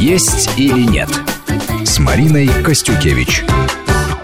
«Есть или нет» с Мариной Костюкевич.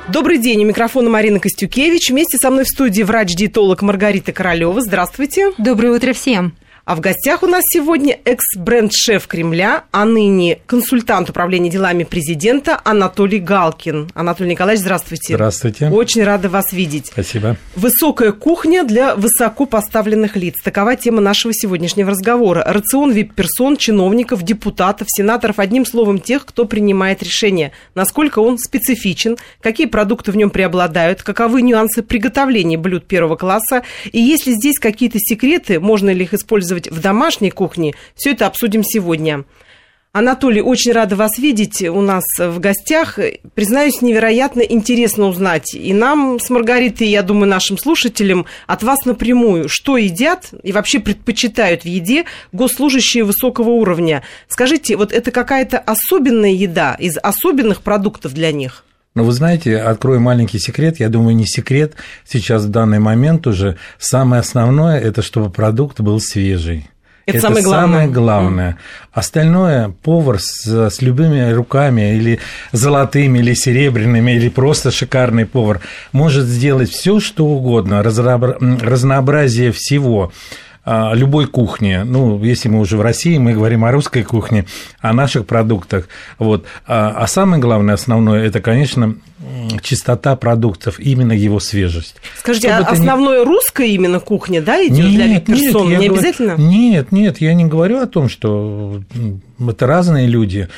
Добрый день, у микрофона Марина Костюкевич. Вместе со мной в студии врач-диетолог Маргарита Королева. Здравствуйте. Доброе утро всем. А в гостях у нас сегодня экс-бренд-шеф Кремля, а ныне консультант управления делами президента Анатолий Галкин. Анатолий Николаевич, здравствуйте. Здравствуйте. Очень рада вас видеть. Спасибо. Высокая кухня для высоко поставленных лиц. Такова тема нашего сегодняшнего разговора. Рацион вип-персон, чиновников, депутатов, сенаторов, одним словом, тех, кто принимает решения. Насколько он специфичен, какие продукты в нем преобладают, каковы нюансы приготовления блюд первого класса, и есть ли здесь какие-то секреты, можно ли их использовать использовать в домашней кухне, все это обсудим сегодня. Анатолий, очень рада вас видеть у нас в гостях. Признаюсь, невероятно интересно узнать и нам с Маргаритой, я думаю, нашим слушателям от вас напрямую, что едят и вообще предпочитают в еде госслужащие высокого уровня. Скажите, вот это какая-то особенная еда из особенных продуктов для них? Но вы знаете, открою маленький секрет, я думаю, не секрет, сейчас в данный момент уже самое основное, это чтобы продукт был свежий. Это, это самое главное. Самое главное. Mm. Остальное повар с, с любыми руками, или золотыми, или серебряными, или просто шикарный повар, может сделать все, что угодно, разнообразие всего. А, любой кухни. Ну, если мы уже в России, мы говорим о русской кухне, о наших продуктах. Вот. А, а самое главное, основное, это, конечно, чистота продуктов, именно его свежесть. Скажите, Чтобы а основное не... русская именно кухня, да, идет нет, для персон? Нет, не говорю... обязательно? Нет, нет, я не говорю о том, что это разные люди.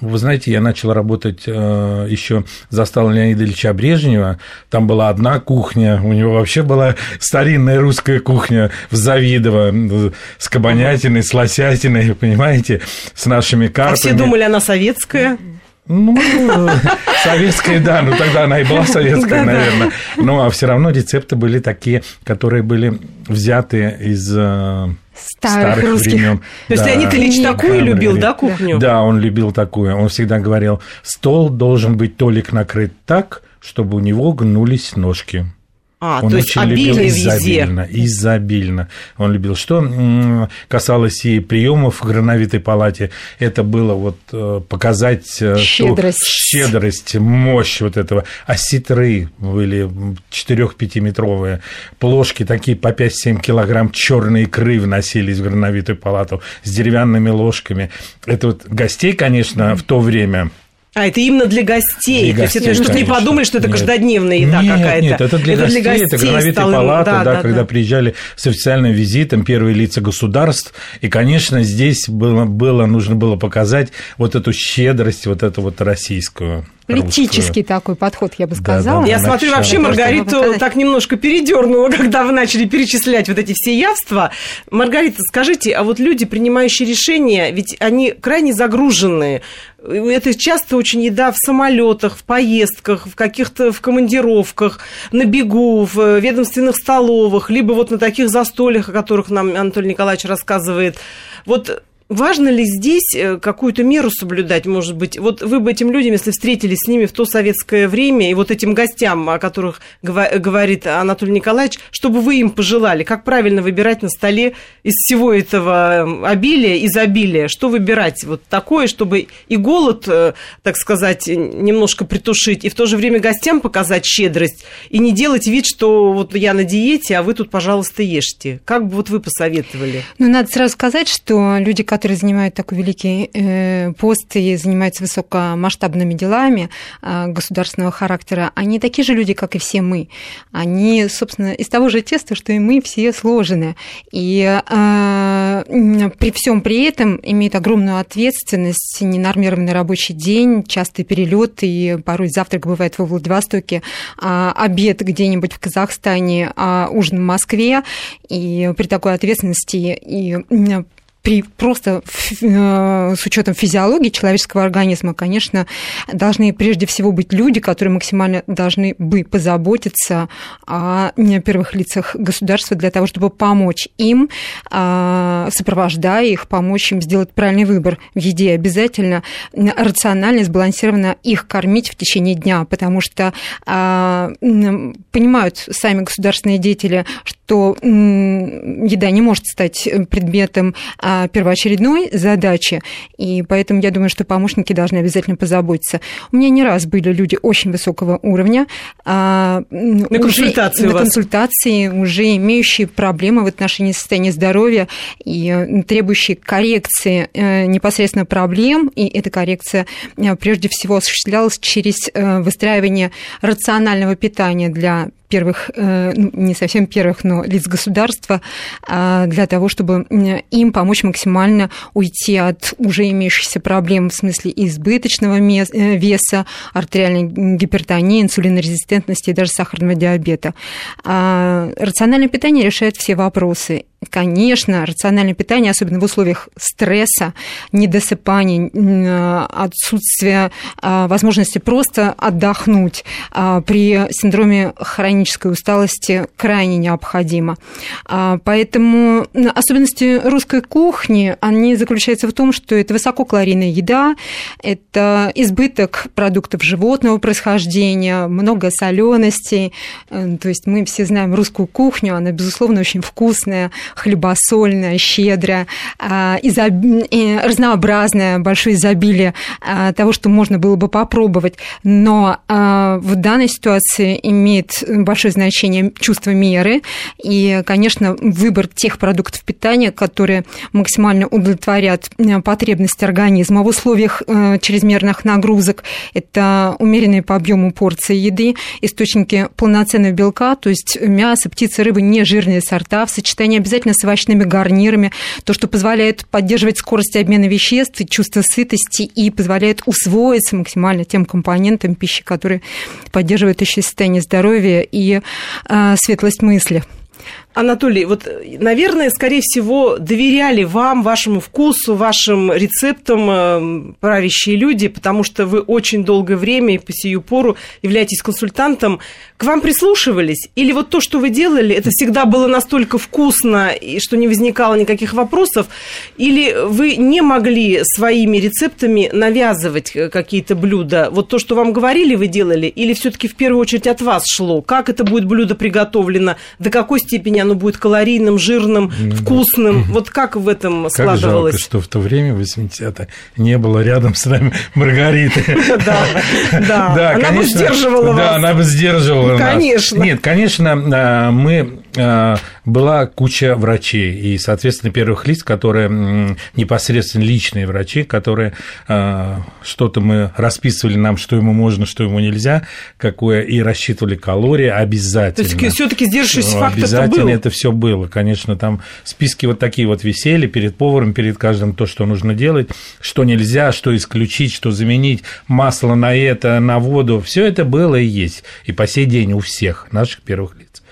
Вы знаете, я начал работать э, еще застал Леонида Ильича Брежнева. Там была одна кухня, у него вообще была старинная русская кухня в Завидово с кабанятиной, с лосятиной, понимаете, с нашими карпами. А все думали, она советская? Ну, советская, да, ну тогда она и была советская, наверное. Ну, а все равно рецепты были такие, которые были взяты из э, старых, старых русских. времен. То есть. Леонид Ильич такую любил, да, кухню? Да, он любил такую. Он всегда говорил, стол должен быть толик накрыт так, чтобы у него гнулись ножки. А, он то есть обилие изобильно, везде. изобильно. Он любил. Что касалось и приемов в Грановитой палате, это было вот э, показать щедрость, ту щедрость мощь вот этого. А ситры были 4-5-метровые, плошки такие по 5-7 килограмм черной икры вносились в Грановитую палату с деревянными ложками. Это вот гостей, конечно, в то время а, это именно для гостей. Для гостей, То есть, чтобы не подумали, что это нет. каждодневная еда нет, какая-то. Нет, это для это гостей, для гостей это грановитая столы... палата, да, да, да, когда да. приезжали с официальным визитом первые лица государств. И, конечно, здесь было, было, нужно было показать вот эту щедрость, вот эту вот российскую. Политический такой подход, я бы сказала. Да, да, я смотрю, вообще Маргариту так немножко передернула, когда вы начали перечислять вот эти все явства. Маргарита, скажите, а вот люди, принимающие решения, ведь они крайне загружены. Это часто очень еда в самолетах, в поездках, в каких-то в командировках, на бегу, в ведомственных столовых, либо вот на таких застольях, о которых нам Анатолий Николаевич рассказывает. Вот Важно ли здесь э, какую-то меру соблюдать, может быть? Вот вы бы этим людям, если встретились с ними в то советское время, и вот этим гостям, о которых говорит Анатолий Николаевич, чтобы вы им пожелали, как правильно выбирать на столе из всего этого обилия, изобилия, что выбирать вот такое, чтобы и голод, э, так сказать, немножко притушить, и в то же время гостям показать щедрость, и не делать вид, что вот я на диете, а вы тут, пожалуйста, ешьте. Как бы вот вы посоветовали? Ну, надо сразу сказать, что люди, которые которые занимают такой великий э, пост и занимаются высокомасштабными делами э, государственного характера, они такие же люди, как и все мы. Они, собственно, из того же теста, что и мы все сложены. И э, при всем при этом имеют огромную ответственность, ненормированный рабочий день, частый перелет, и порой завтрак бывает во Владивостоке, а обед где-нибудь в Казахстане, а ужин в Москве. И при такой ответственности и при просто э, с учетом физиологии человеческого организма, конечно, должны прежде всего быть люди, которые максимально должны бы позаботиться о первых лицах государства для того, чтобы помочь им, а, сопровождая их, помочь им сделать правильный выбор в еде. Обязательно рационально, сбалансированно их кормить в течение дня, потому что а, понимают сами государственные деятели, что что еда не может стать предметом а, первоочередной задачи, и поэтому я думаю, что помощники должны обязательно позаботиться. У меня не раз были люди очень высокого уровня. А, на консультации На консультации, уже имеющие проблемы в отношении состояния здоровья и требующие коррекции э, непосредственно проблем, и эта коррекция э, прежде всего осуществлялась через э, выстраивание рационального питания для первых, э, ну, не совсем первых, но лиц государства, а, для того, чтобы им помочь максимально уйти от уже имеющихся проблем в смысле избыточного э, веса, артериальной гипертонии, инсулинорезистентности и даже сахарного диабета. А, рациональное питание решает все вопросы. Конечно, рациональное питание, особенно в условиях стресса, недосыпания, э, отсутствия а, возможности просто отдохнуть при синдроме хронической усталости крайне необходимо. Поэтому особенности русской кухни, они заключаются в том, что это высококалорийная еда, это избыток продуктов животного происхождения, много соленостей. Э, то есть мы все знаем русскую кухню, она, безусловно, очень вкусная, хлебосольная, щедрая, а, изоб... разнообразная, большое изобилие а, того, что можно было бы попробовать. Но в данной ситуации имеет большое значение чувство меры. И, конечно, выбор тех продуктов питания, которые максимально удовлетворят э, потребности организма в условиях э, чрезмерных нагрузок. Это умеренные по объему порции еды, источники полноценного белка, то есть мясо, птица, рыба, нежирные сорта, в сочетании обязательно с овощными гарнирами, то, что позволяет поддерживать скорость обмена веществ, чувство сытости и позволяет усвоиться максимально тем компонентам пищи, которые поддерживают еще состояние здоровья и э, светлость мысли. Анатолий, вот, наверное, скорее всего, доверяли вам, вашему вкусу, вашим рецептам э, правящие люди, потому что вы очень долгое время и по сию пору являетесь консультантом. К вам прислушивались? Или вот то, что вы делали, это всегда было настолько вкусно, и что не возникало никаких вопросов? Или вы не могли своими рецептами навязывать э, какие-то блюда? Вот то, что вам говорили, вы делали? Или все-таки в первую очередь от вас шло? Как это будет блюдо приготовлено? До какой степени оно будет калорийным, жирным, ну, вкусным. Да. Вот как в этом как складывалось? Жалко, что в то время, в 80-е, не было рядом с нами Маргариты. Да, да. Она бы сдерживала вас. Да, она бы сдерживала нас. Конечно. Нет, конечно, а, мы была куча врачей, и, соответственно, первых лиц, которые непосредственно личные врачи, которые а, что-то мы расписывали нам, что ему можно, что ему нельзя, какое, и рассчитывали калории обязательно. То есть, все-таки сдерживающий фактор Обязательно был. это все было, конечно, там списки вот такие вот висели перед поваром, перед каждым то, что нужно делать, что нельзя, что исключить, что заменить, масло на это, на воду, все это было и есть, и по сей день у всех наших первых лиц.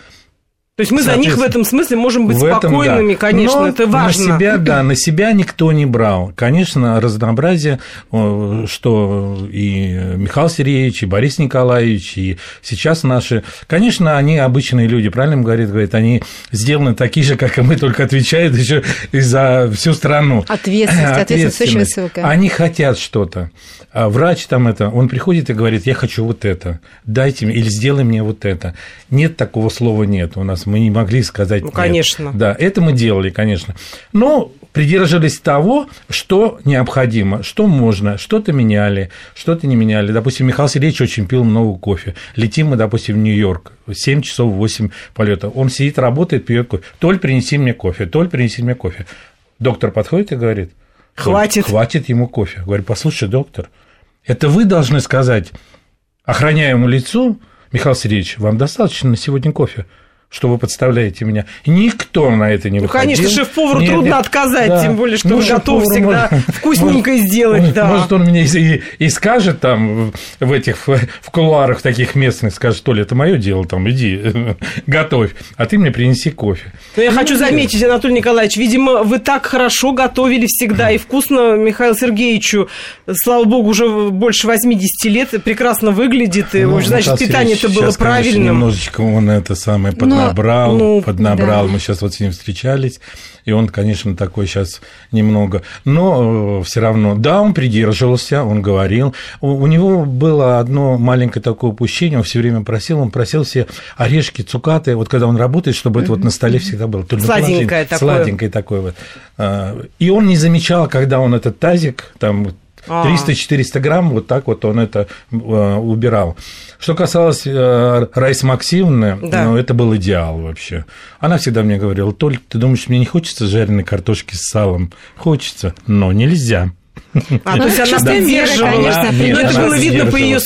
То есть мы за них в этом смысле можем быть этом, спокойными, да. конечно, Но это важно. На себя, да, на себя никто не брал. Конечно, разнообразие, что и Михаил Сергеевич, и Борис Николаевич, и сейчас наши, конечно, они обычные люди, правильно говорит, говорит, они сделаны такие же, как и мы, только отвечают еще и за всю страну. Ответственность, ответственность очень высокая. Они хотят что-то. А врач там это, он приходит и говорит, я хочу вот это, дайте мне, или сделай мне вот это. Нет такого слова нет у нас мы не могли сказать Ну, конечно. Нет. Да, это мы делали, конечно. Но придерживались того, что необходимо, что можно, что-то меняли, что-то не меняли. Допустим, Михаил Сергеевич очень пил много кофе. Летим мы, допустим, в Нью-Йорк, 7 часов 8 полета. Он сидит, работает, пьет кофе. Толь, принеси мне кофе, Толь, принеси мне кофе. Доктор подходит и говорит, хватит. Хватит ему кофе. Говорю, послушай, доктор, это вы должны сказать охраняемому лицу, Михаил Сергеевич, вам достаточно на сегодня кофе что вы подставляете меня. Никто на это не ну, выходил. Ну, конечно, шеф-повару трудно нет, отказать, да. тем более, что ну, он готов всегда может, вкусненько может, сделать. Может, да. может, он мне и, и скажет там в этих в кулуарах таких местных, скажет, то ли это мое дело, там, иди, готовь, а ты мне принеси кофе. Но я ну, хочу заметить, Анатолий Николаевич, видимо, вы так хорошо готовили всегда и вкусно Михаилу Сергеевичу, слава богу, уже больше 80 лет, прекрасно выглядит, и, ну, значит, питание это было правильным. Конечно, немножечко он это самое ну, поднабрал, ну, поднабрал. да. Мы сейчас вот с ним встречались, и он, конечно, такой сейчас немного, но все равно, да, он придерживался, он говорил. У, у него было одно маленькое такое упущение, он все время просил, он просил все орешки, цукаты, вот когда он работает, чтобы это вот на столе всегда было. Сладенькое такое. Сладенькое такое вот. А, и он не замечал, когда он этот тазик, там 300-400 а. грамм, вот так вот он это э, убирал. Что касалось э, Раисы Максимовны, да. ну, это был идеал вообще. Она всегда мне говорила, Толь, ты думаешь, мне не хочется жареной картошки с салом? Хочется, но нельзя. А, то есть она сдерживала, конечно. Нет, это было видно по ее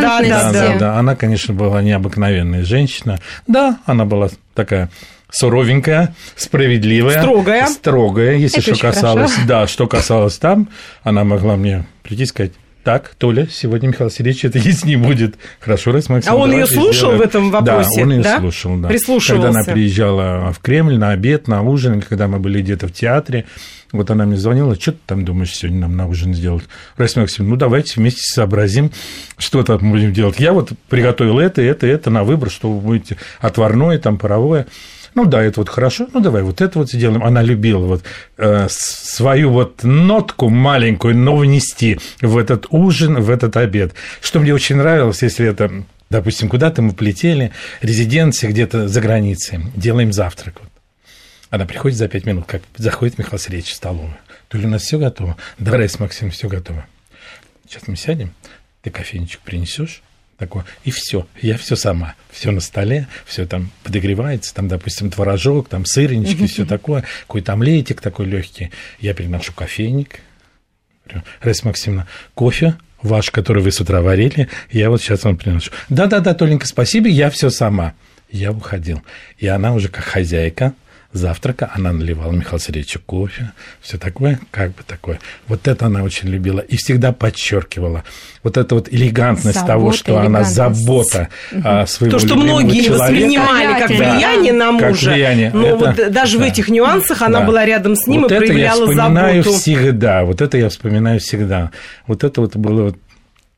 Да, да, да, да. Она, конечно, была необыкновенная женщина. Да, она была такая суровенькая, справедливая, строгая, строгая, если Это что касалось, хорошо. да, что касалось там, она могла мне прийти и сказать, так, Толя, сегодня Михаил Сергеевич это есть не будет. Хорошо, раз Максим. А он ее слушал в этом вопросе? Да, он ее да? слушал, да. Прислушивался. Когда она приезжала в Кремль на обед, на ужин, когда мы были где-то в театре, вот она мне звонила, что ты там думаешь сегодня нам на ужин сделать? Раиса Максимовна, ну давайте вместе сообразим, что там будем делать. Я вот приготовил это, это, это на выбор, что вы будете отварное, там паровое. Ну да, это вот хорошо, ну давай вот это вот сделаем. Она любила вот э, свою вот нотку маленькую, но внести в этот ужин, в этот обед. Что мне очень нравилось, если это допустим, куда-то мы полетели, резиденция где-то за границей, делаем завтрак. Вот. Она приходит за пять минут, как заходит Михаил Сергеевич в столовую. То ли у нас все готово? Да, Раиса Максим, все готово. Сейчас мы сядем, ты кофейничек принесешь, такое. И все, я все сама, все на столе, все там подогревается, там, допустим, творожок, там сырнички, все такое, какой-то омлетик такой легкий. Я переношу кофейник. Раиса Максимовна, кофе ваш, который вы с утра варили, я вот сейчас вам приношу. Да-да-да, Толенька, спасибо, я все сама. Я уходил. И она уже как хозяйка, завтрака она наливала Михаилу Сергеевичу кофе, все такое, как бы такое. Вот это она очень любила и всегда подчеркивала. Вот эта вот элегантность забота, того, что элегантность. она забота угу. своего То, что многие человека. воспринимали как влияние да, на мужа, как влияние. но это, вот даже да. в этих нюансах она да. была рядом с ним вот и проявляла заботу. Вот это я вспоминаю заботу. всегда, вот это я вспоминаю всегда. Вот это вот было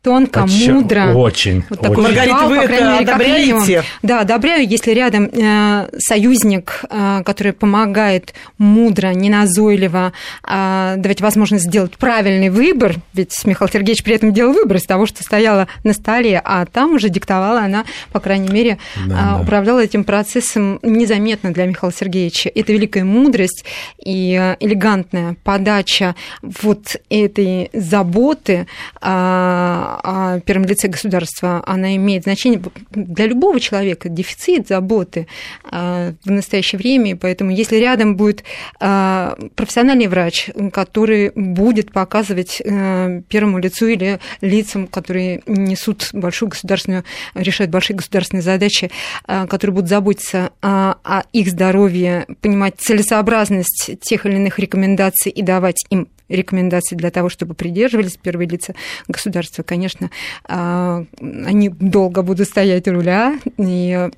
тонко, Очень, мудро. Очень. Вот такой очень. Маргарита, вы это одобряете? Да, одобряю, если рядом э, союзник, э, который помогает мудро, неназойливо э, давать возможность сделать правильный выбор, ведь Михаил Сергеевич при этом делал выбор из того, что стояло на столе, а там уже диктовала она, по крайней мере, да, э, управляла этим процессом незаметно для Михаила Сергеевича. Это великая мудрость и э, элегантная подача вот этой заботы э, о первом лице государства, она имеет значение для любого человека, дефицит заботы а, в настоящее время, поэтому если рядом будет а, профессиональный врач, который будет показывать а, первому лицу или лицам, которые несут большую государственную, решают большие государственные задачи, которые будут заботиться о их здоровье, понимать целесообразность тех или иных рекомендаций и давать им рекомендаций для того, чтобы придерживались первые лица государства, конечно, а, они долго будут стоять у руля и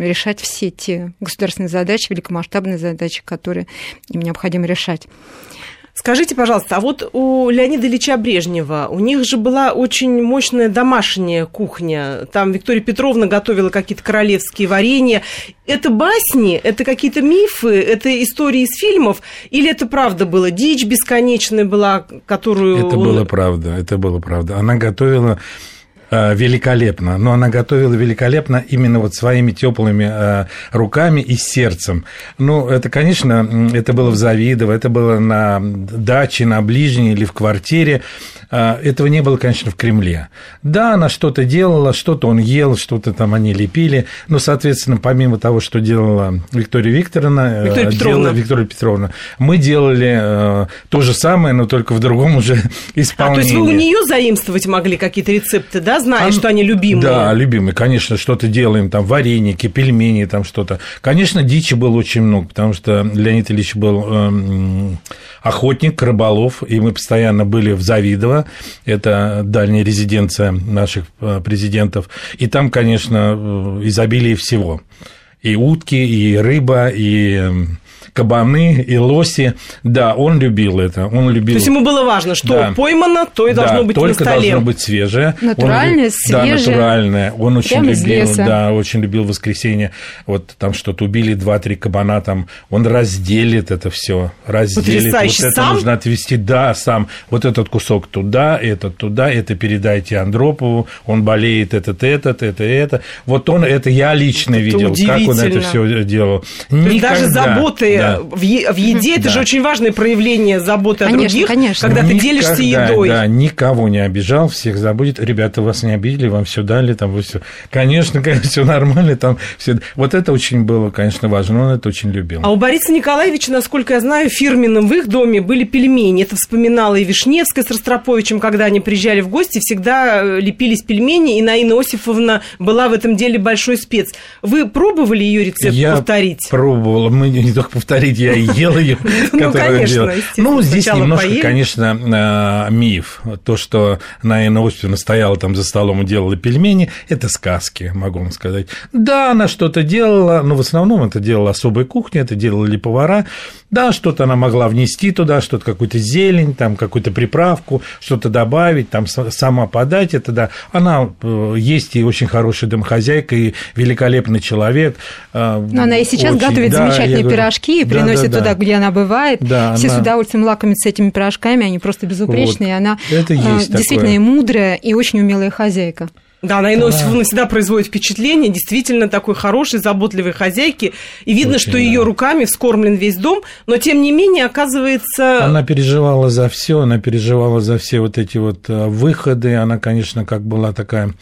решать все те государственные задачи, великомасштабные задачи, которые им необходимо решать. Скажите, пожалуйста, а вот у Леонида Ильича Брежнева, у них же была очень мощная домашняя кухня. Там Виктория Петровна готовила какие-то королевские варенья. Это басни, это какие-то мифы, это истории из фильмов? Или это правда было? Дичь бесконечная была, которую... Это он... было правда, это было правда. Она готовила великолепно, но она готовила великолепно именно вот своими теплыми э, руками и сердцем. Ну, это, конечно, это было в Завидово, это было на даче, на ближней или в квартире. Э, этого не было, конечно, в Кремле. Да, она что-то делала, что-то он ел, что-то там они лепили, но, соответственно, помимо того, что делала Виктория Викторовна, Виктория Петровна, делала Виктория Петровна мы делали то же самое, но только в другом уже исполнении. А, то есть вы у нее заимствовать могли какие-то рецепты, да, зная, а, что они любимые. Да, любимые, конечно, что-то делаем, там, вареники, пельмени, там что-то. Конечно, дичи было очень много, потому что Леонид Ильич был эм, охотник, рыболов, и мы постоянно были в Завидово, это дальняя резиденция наших э, президентов, и там, конечно, э, изобилие всего. И утки, и рыба, и эм, кабаны и лоси. Да, он любил это. Он любил... То есть ему было важно, что да. поймано, то и должно да, быть только на столе. должно быть свежее. Натуральное, он, свежее. Да, натуральное. Он очень любил, да, очень любил воскресенье. Вот там что-то убили два-три кабана, там он разделит это все, разделит. Вот это сам? нужно отвести, да, сам. Вот этот кусок туда, этот туда, это передайте Андропову, он болеет этот, этот, это, это. Вот он, это я лично это видел, как он это все делал. Никогда, даже заботы да. В, еде, это да. же очень важное проявление заботы конечно, о других, конечно. когда Никогда, ты делишься едой. Да, никого не обижал, всех забудет. Ребята, вас не обидели, вам все дали, там вы все. Конечно, конечно, все нормально, там все. Вот это очень было, конечно, важно, он это очень любил. А у Бориса Николаевича, насколько я знаю, фирменным в их доме были пельмени. Это вспоминала и Вишневская с Ростроповичем, когда они приезжали в гости, всегда э, лепились пельмени, и Наина Осиповна была в этом деле большой спец. Вы пробовали ее рецепт я повторить? пробовал. Мы не только повторить, я ел ее, ну, конечно, Ну, здесь немножко, конечно, э, миф. То, что Наина Осиповна стояла там за столом и делала пельмени, это сказки, могу вам сказать. Да, она что-то делала, но в основном это делала особая кухня, это делали повара. Да, что-то она могла внести туда, что-то какую-то зелень, там какую-то приправку, что-то добавить, там сама подать это, да. Она э, есть и очень хорошая домохозяйка, и великолепный человек. Э, но она и сейчас очень, готовит да, замечательные пирожки и да, приносит да, да, туда, где она бывает. Да, Все она... с удовольствием лакомятся этими пирожками, они просто безупречные. Вот. Она это есть действительно такое. и мудрая, и очень умелая хозяйка. Да, Наина Иосифовна всегда производит впечатление действительно такой хорошей, заботливой хозяйки. И видно, Очень, что да. ее руками вскормлен весь дом, но тем не менее, оказывается... Она переживала за все, она переживала за все вот эти вот э, выходы. Она, конечно, как была такая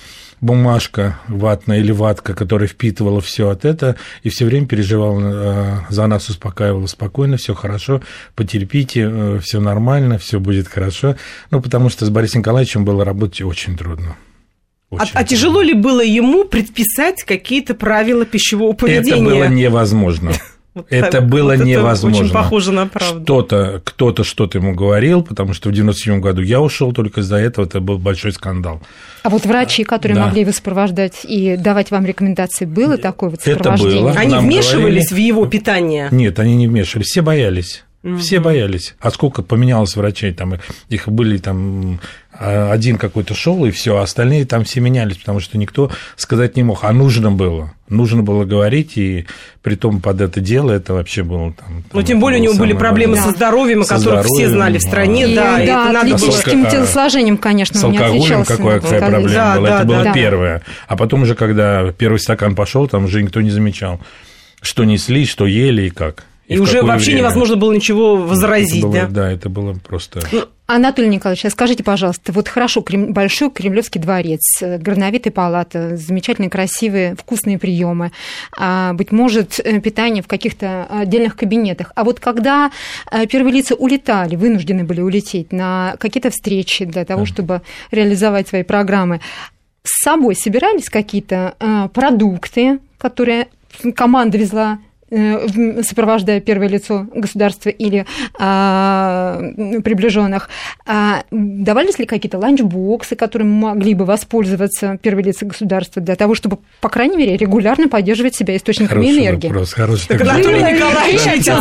бумажка ватная или ватка, которая впитывала все от этого, и все время переживала э, за нас, успокаивала спокойно, все хорошо, потерпите, э, все нормально, все будет хорошо. Ну, потому что с Борисом Николаевичем было работать очень трудно. А, а тяжело ли было ему предписать какие-то правила пищевого поведения? Это было невозможно. это было вот невозможно. Это очень похоже на правду. Кто-то, кто-то что-то ему говорил, потому что в 97 году я ушел только из-за этого, это был большой скандал. А вот врачи, которые да. могли его сопровождать и давать вам рекомендации, было такое вот сопровождение? Это было. Они Нам вмешивались говорили... в его питание? Нет, они не вмешивались, все боялись. Все боялись. А сколько поменялось врачей? Там их были там а, один какой-то шел и все, а остальные там все менялись, потому что никто сказать не мог. А нужно было. Нужно было говорить, и при том под это дело это вообще было там. Ну, тем более у него были проблемы важное. со здоровьем, о которых здоровьем, все знали в стране, и, да. Да, это надо атлетическим было... телосложением, конечно, С алкоголем какая, какая проблема да, была. Да, это да, было да. первое. А потом уже, когда первый стакан пошел, там уже никто не замечал, что несли, что ели и как. И, и уже вообще время. невозможно было ничего возразить, было, да? Да, это было просто... Ну, Анатолий Николаевич, а скажите, пожалуйста, вот хорошо, Крем... большой Кремлевский дворец, э, горновитая палата, замечательные, красивые, вкусные приемы, а, быть может, э, питание в каких-то отдельных кабинетах. А вот когда э, первые лица улетали, вынуждены были улететь на какие-то встречи для того, чтобы реализовать свои программы, с собой собирались какие-то продукты, которые команда везла сопровождая первое лицо государства или а, приближенных, а, давались ли какие-то ланчбоксы, которыми могли бы воспользоваться первые лица государства для того, чтобы, по крайней мере, регулярно поддерживать себя источниками хороший энергии? Вопрос, хороший так Анатолий Николаевич летел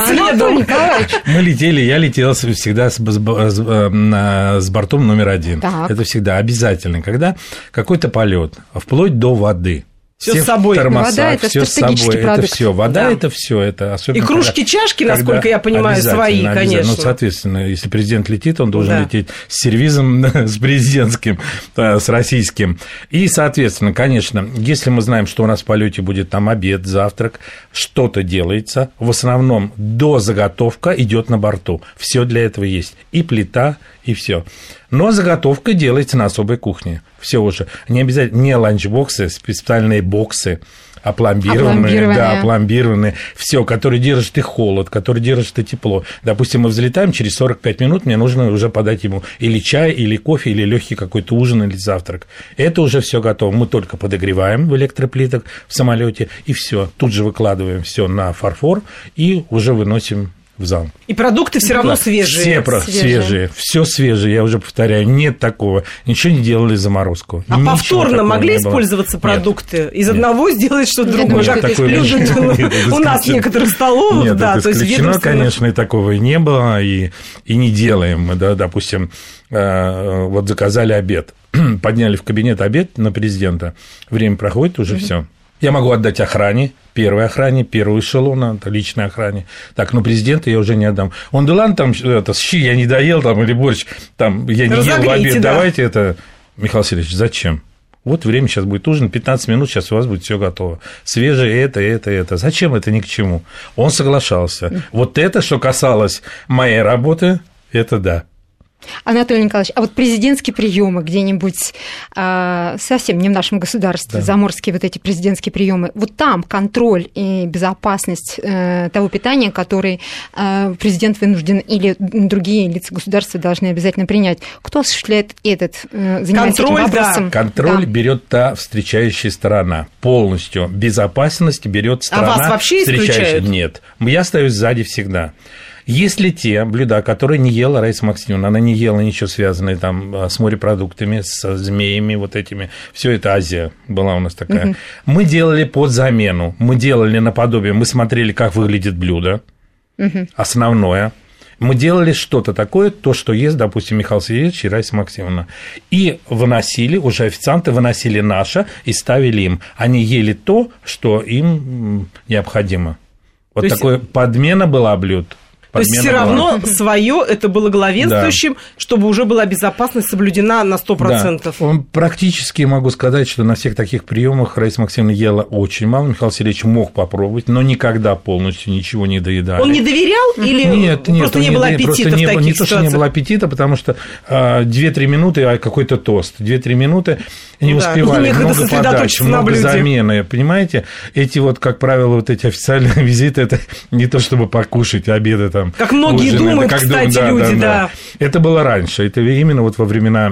Мы летели, я летел всегда с, с, э, с бортом номер один. Так. Это всегда обязательно, когда какой-то полет, вплоть до воды – все, с собой. Тормозах, вода это все с собой. Продукт. Это все. Вода да. это все. Это особенно. И кружки, когда, чашки, насколько я понимаю, свои, конечно. Ну, соответственно, если президент летит, он должен да. лететь с сервизом, с президентским, с российским. И, соответственно, конечно, если мы знаем, что у нас в полете будет там обед, завтрак, что-то делается, в основном до заготовка идет на борту. Все для этого есть. И плита, и все. Но заготовка делается на особой кухне. Все уже. Не обязательно не ланчбоксы, специальные боксы, опломбированные, да, опломбированные, все, которые держат и холод, которые держат и тепло. Допустим, мы взлетаем, через 45 минут мне нужно уже подать ему или чай, или кофе, или легкий какой-то ужин, или завтрак. Это уже все готово. Мы только подогреваем в электроплитах в самолете, и все. Тут же выкладываем все на фарфор и уже выносим в зал. И продукты все равно Да, свежие. Все про- Свежие. свежие. все свежее, я уже повторяю, нет такого. Ничего не делали заморозку. А Ничего повторно могли использоваться Нет. продукты? Из Нет. одного сделать что-то другое? Как Нет, это у нас некоторых столовых, Нет, да, это то есть исключено, ведомственных. конечно, и такого и не было, и, и не делаем. Мы, да, допустим, э, вот заказали обед, подняли в кабинет обед на президента, время проходит, уже все. Я могу отдать охране, первой охране, первую эшелона, это личной охране. Так, но президента я уже не отдам. Он, да ладно, там, это, щи я не доел, там, или борщ, там, я не ел в Разогрейте, обед, да. давайте это... Михаил Васильевич, зачем? Вот время сейчас будет ужин, 15 минут, сейчас у вас будет все готово. Свежее это, это, это. Зачем это ни к чему? Он соглашался. Вот это, что касалось моей работы, это да. Анатолий Николаевич, а вот президентские приемы где-нибудь а, совсем не в нашем государстве, Да. заморские вот эти президентские приемы, вот там контроль и безопасность э, того питания, который э, президент вынужден или другие лица государства должны обязательно принять. Кто осуществляет этот, э, занимается Контроль, этим да. вопросом? Контроль Да. берет та встречающая сторона полностью. Безопасность берет сторона. А вас вообще встречающая. исключают? Нет. Я остаюсь сзади всегда. Если те блюда, которые не ела Раиса Максимовна, она не ела ничего связанное там а, с морепродуктами, с змеями вот этими, все это Азия была у нас такая. Мы делали под замену, мы делали наподобие, мы смотрели, как выглядит блюдо, основное. Мы делали что-то такое, то, что ест, допустим, Михаил Сергеевич и Раиса Максимовна. И выносили, уже официанты выносили наше и ставили им. Они ели то, что им необходимо. Вот То есть- такое подмена была блюд. То есть все была. равно свое это было главенствующим, чтобы уже была безопасность соблюдена на 100%. Да. Он практически могу сказать, что на всех таких приемах Раиса Максимовна ела очень мало. Михаил Сергеевич мог попробовать, но никогда полностью ничего не доедали. Он не доверял или Нет, нет, просто не было да- аппетита просто в не, было- таких не то, что не было аппетита, потому что а, 2-3 минуты, а какой-то тост, 2-3 минуты не да, успевали, много подач, много замены, понимаете? Эти вот, как правило, вот эти официальные визиты, это не то, чтобы покушать обеды там. Как многие ужины, думают, как кстати, дум- люди, да. Это было раньше, это именно вот во времена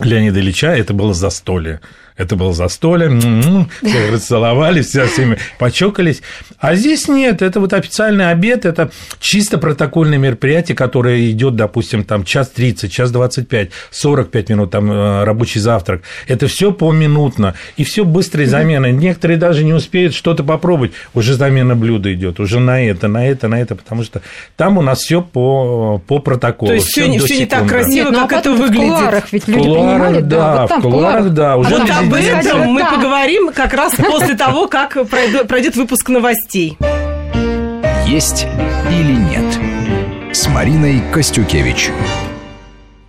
Леонида Ильича, это было застолье. Это было застолье, м-м, все расцеловались, со всеми почокались. А здесь нет, это вот официальный обед, это чисто протокольное мероприятие, которое идет, допустим, там час 30, час 25, 45 минут, там э, рабочий завтрак. Это все поминутно, и все быстрые замены. Некоторые даже не успеют что-то попробовать, уже замена блюда идет, уже на это, на это, на это, потому что там у нас все по, по протоколу. То есть всё всё не- так красиво, Нет, ну, а как это потом выглядит. В кулуарах ведь люди кулуарах, принимали, да, вот там в кулуарах, да, уже Вот об этом мы поговорим как раз после того, как пройдет, пройдет выпуск новостей. «Есть или нет» с Мариной Костюкевич.